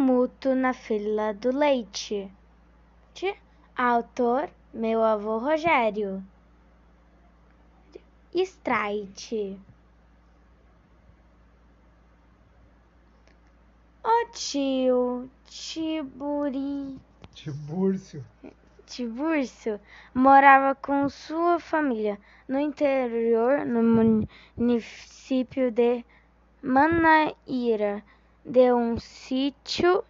tumulto na fila do leite. Autor, meu avô Rogério. Strike. O tio Tiburi Tibúrcio. Tiburcio morava com sua família no interior, no município de Manaíra, de um sítio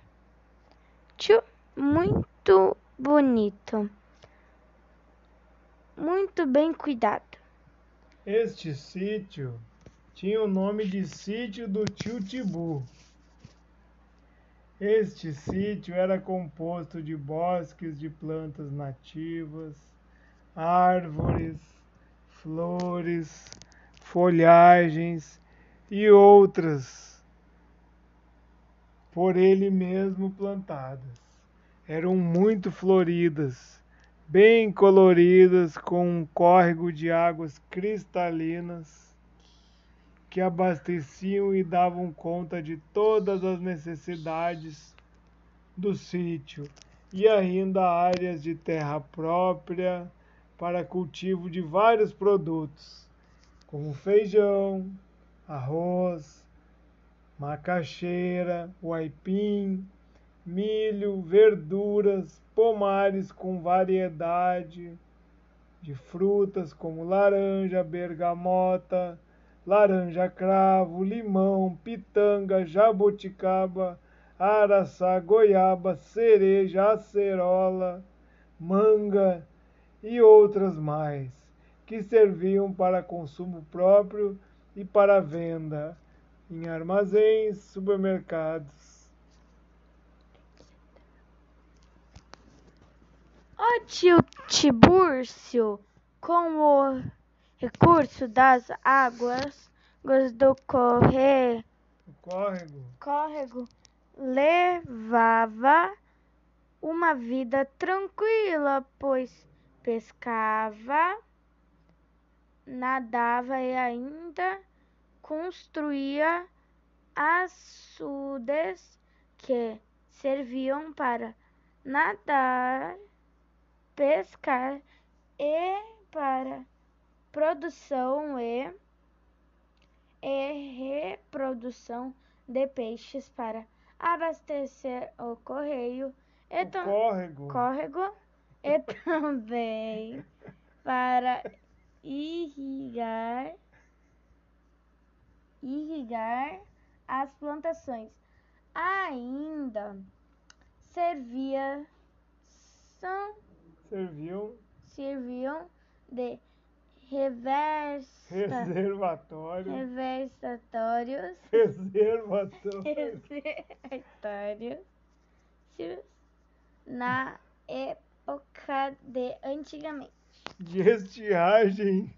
tio, muito bonito, muito bem cuidado. Este sítio tinha o nome de Sítio do Tio Tibu. Este sítio era composto de bosques de plantas nativas, árvores, flores, folhagens e outras por ele mesmo plantadas. Eram muito floridas, bem coloridas, com um córrego de águas cristalinas que abasteciam e davam conta de todas as necessidades do sítio, e ainda áreas de terra própria para cultivo de vários produtos, como feijão, arroz, macaxeira, aipim, milho, verduras, pomares com variedade de frutas como laranja, bergamota, laranja cravo, limão, pitanga, jabuticaba, araçá, goiaba, cereja, acerola, manga e outras mais, que serviam para consumo próprio e para venda em armazéns, supermercados. O tio Tibúrcio, com o recurso das águas do corre... O córrego córrego, levava uma vida tranquila, pois pescava, nadava e ainda construía açudes que serviam para nadar, pescar e para produção e, e reprodução de peixes para abastecer o correio e o córrego. córrego e também para irrigar irrigar as plantações. Ainda servia são serviam serviam de reversa, reservatório, reversatórios reservatório, reservatórios na época de antigamente. de estiagem.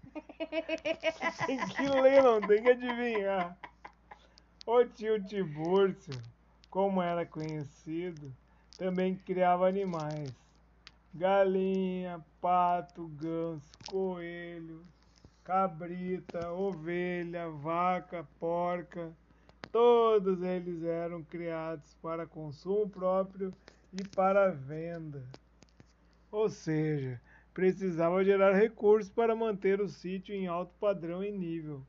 Tem que ler, não tem que adivinhar. O tio Tibúrcio, como era conhecido, também criava animais. Galinha, pato, ganso, coelho, cabrita, ovelha, vaca, porca. Todos eles eram criados para consumo próprio e para venda. Ou seja, precisava gerar recursos para manter o sítio em alto padrão e nível.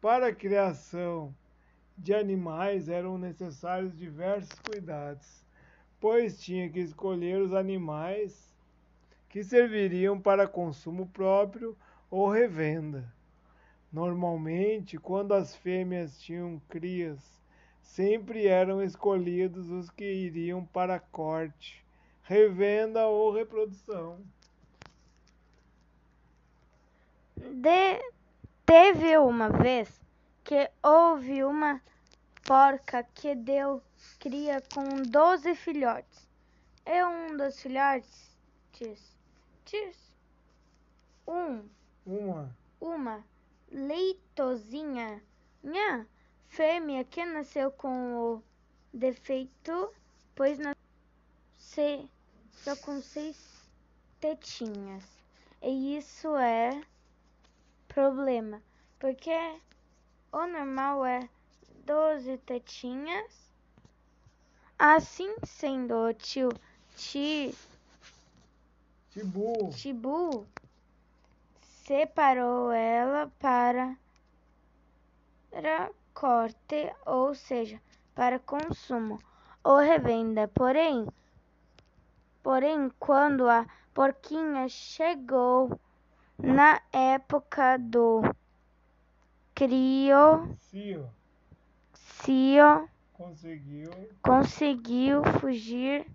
Para a criação de animais eram necessários diversos cuidados, pois tinha que escolher os animais que serviriam para consumo próprio ou revenda. Normalmente, quando as fêmeas tinham crias, sempre eram escolhidos os que iriam para corte, revenda ou reprodução. De- teve uma vez que houve uma porca que deu cria com 12 filhotes. E um dos filhotes, tis, tis, um, Uma uma leitozinha nha, fêmea que nasceu com o defeito, pois nasceu só com seis tetinhas. E isso é problema, porque o normal é 12 tetinhas, Assim sendo, o tio Ti, Tibu Tibu separou ela para, para corte, ou seja, para consumo ou revenda. Porém, porém, quando a porquinha chegou na época do crio, Cio Cio conseguiu conseguiu fugir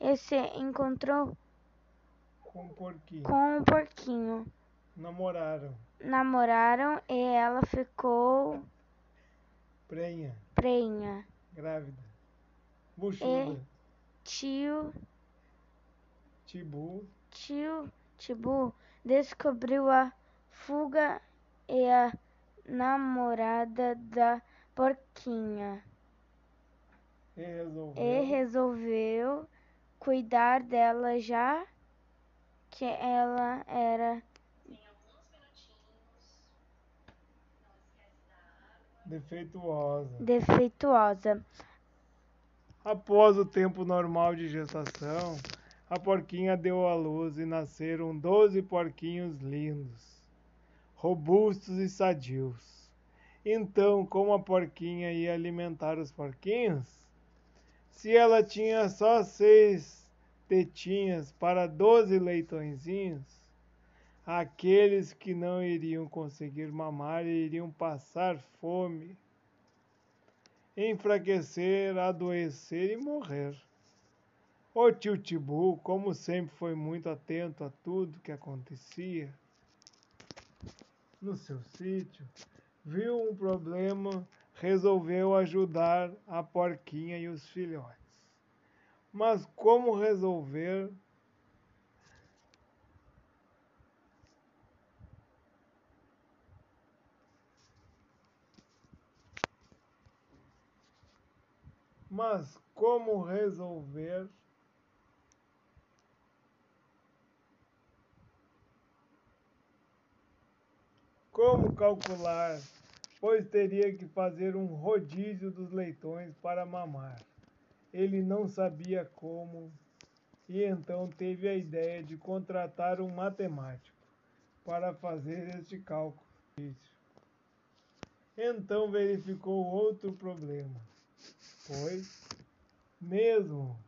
e se encontrou com o porquinho. com o porquinho. Namoraram. Namoraram e ela ficou Prenha. prenha. Grávida. Buchuda. Tio, Tibu tio Tibu descobriu a fuga e a namorada da porquinha e resolveu e resolveu cuidar dela já que ela era defeituosa. defeituosa. Após o tempo normal de gestação, a porquinha deu à luz e nasceram 12 porquinhos lindos, robustos e sadios. Então, como a porquinha ia alimentar os porquinhos? Se ela tinha só seis tetinhas para 12 leitõezinhos, aqueles que não iriam conseguir mamar iriam passar fome enfraquecer, adoecer e morrer. O tio Tibu, como sempre, foi muito atento a tudo que acontecia no seu sítio, viu um problema, resolveu ajudar a porquinha e os filhotes. Mas como resolver? Mas como resolver? Como calcular? Pois teria que fazer um rodízio dos leitões para mamar. Ele não sabia como, e então teve a ideia de contratar um matemático para fazer este cálculo. Então verificou outro problema pois, mesmo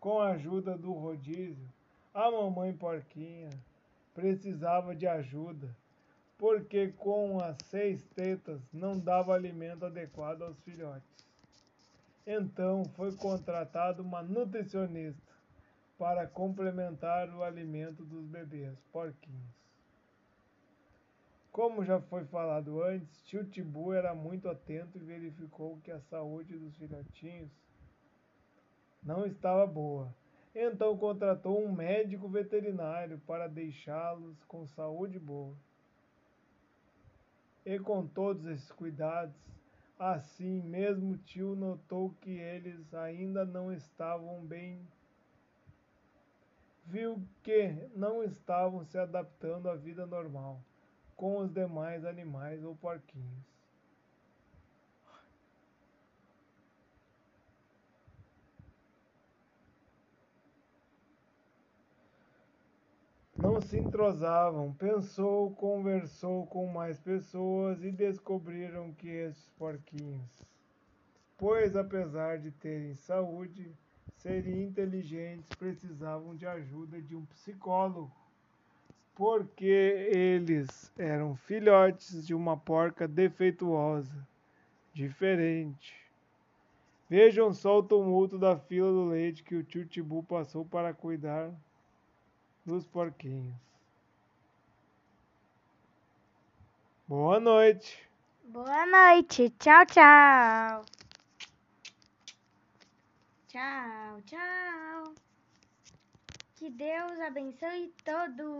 com a ajuda do rodízio, a mamãe porquinha precisava de ajuda, porque com as seis tetas não dava alimento adequado aos filhotes. Então foi contratado uma nutricionista para complementar o alimento dos bebês porquinhos. Como já foi falado antes, tio Tibu era muito atento e verificou que a saúde dos filhotinhos não estava boa. Então contratou um médico veterinário para deixá-los com saúde boa. E com todos esses cuidados, assim mesmo tio notou que eles ainda não estavam bem. Viu que não estavam se adaptando à vida normal com os demais animais ou porquinhos. Não se entrosavam, pensou, conversou com mais pessoas e descobriram que estes porquinhos, pois apesar de terem saúde, serem inteligentes, precisavam de ajuda de um psicólogo porque eles eram filhotes de uma porca defeituosa, diferente. Vejam só o tumulto da fila do leite que o tio Tibu passou para cuidar dos porquinhos. Boa noite. Boa noite. Tchau, tchau. Tchau, tchau. Que Deus abençoe todos.